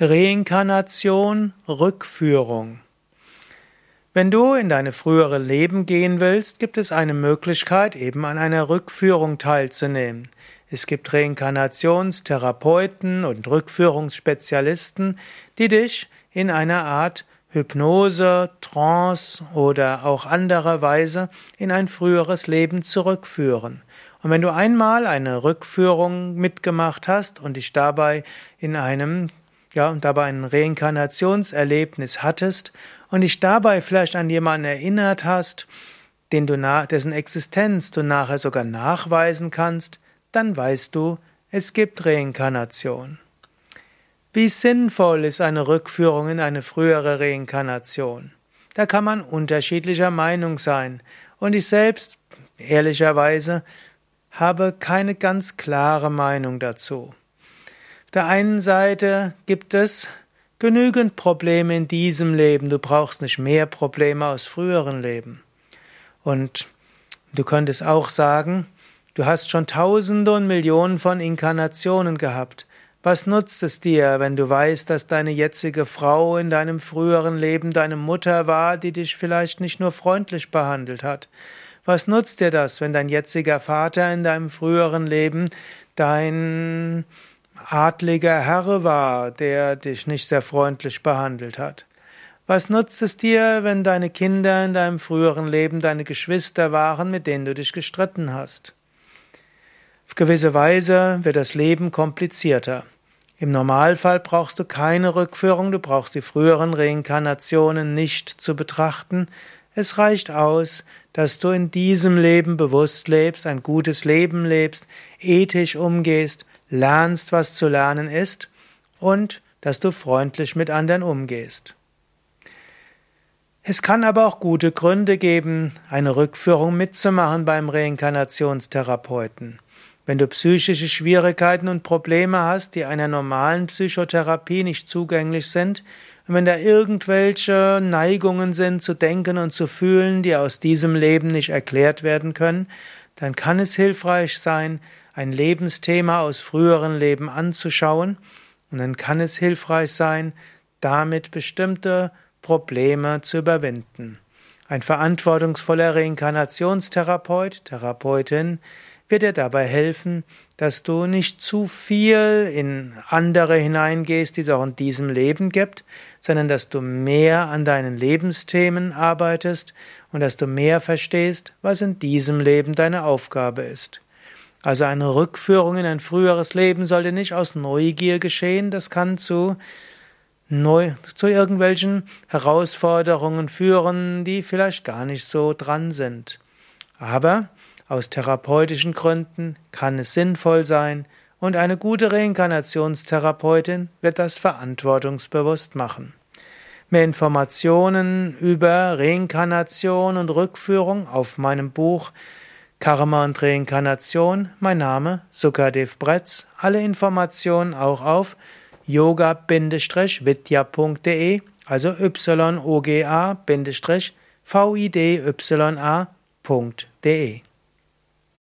Reinkarnation, Rückführung. Wenn du in deine frühere Leben gehen willst, gibt es eine Möglichkeit, eben an einer Rückführung teilzunehmen. Es gibt Reinkarnationstherapeuten und Rückführungsspezialisten, die dich in einer Art Hypnose, Trance oder auch anderer Weise in ein früheres Leben zurückführen. Und wenn du einmal eine Rückführung mitgemacht hast und dich dabei in einem ja, und dabei ein Reinkarnationserlebnis hattest und dich dabei vielleicht an jemanden erinnert hast, den du nach, dessen Existenz du nachher sogar nachweisen kannst, dann weißt du, es gibt Reinkarnation. Wie sinnvoll ist eine Rückführung in eine frühere Reinkarnation? Da kann man unterschiedlicher Meinung sein. Und ich selbst, ehrlicherweise, habe keine ganz klare Meinung dazu der einen Seite gibt es genügend Probleme in diesem Leben. Du brauchst nicht mehr Probleme aus früheren Leben. Und du könntest auch sagen, du hast schon Tausende und Millionen von Inkarnationen gehabt. Was nutzt es dir, wenn du weißt, dass deine jetzige Frau in deinem früheren Leben deine Mutter war, die dich vielleicht nicht nur freundlich behandelt hat? Was nutzt dir das, wenn dein jetziger Vater in deinem früheren Leben dein adliger Herr war, der dich nicht sehr freundlich behandelt hat? Was nutzt es dir, wenn deine Kinder in deinem früheren Leben deine Geschwister waren, mit denen du dich gestritten hast? Auf gewisse Weise wird das Leben komplizierter. Im Normalfall brauchst du keine Rückführung, du brauchst die früheren Reinkarnationen nicht zu betrachten. Es reicht aus, dass du in diesem Leben bewusst lebst, ein gutes Leben lebst, ethisch umgehst lernst, was zu lernen ist und dass du freundlich mit anderen umgehst. Es kann aber auch gute Gründe geben, eine Rückführung mitzumachen beim Reinkarnationstherapeuten. Wenn du psychische Schwierigkeiten und Probleme hast, die einer normalen Psychotherapie nicht zugänglich sind, und wenn da irgendwelche Neigungen sind zu denken und zu fühlen, die aus diesem Leben nicht erklärt werden können, dann kann es hilfreich sein, ein Lebensthema aus früheren Leben anzuschauen und dann kann es hilfreich sein, damit bestimmte Probleme zu überwinden. Ein verantwortungsvoller Reinkarnationstherapeut, Therapeutin, wird dir dabei helfen, dass du nicht zu viel in andere hineingehst, die es auch in diesem Leben gibt, sondern dass du mehr an deinen Lebensthemen arbeitest und dass du mehr verstehst, was in diesem Leben deine Aufgabe ist. Also eine Rückführung in ein früheres Leben sollte nicht aus Neugier geschehen, das kann zu neu, zu irgendwelchen Herausforderungen führen, die vielleicht gar nicht so dran sind. Aber aus therapeutischen Gründen kann es sinnvoll sein und eine gute Reinkarnationstherapeutin wird das verantwortungsbewusst machen. Mehr Informationen über Reinkarnation und Rückführung auf meinem Buch Karma und Reinkarnation, mein Name Sukadev Bretz. Alle Informationen auch auf yoga-vidya.de, also yoga-vidya.de.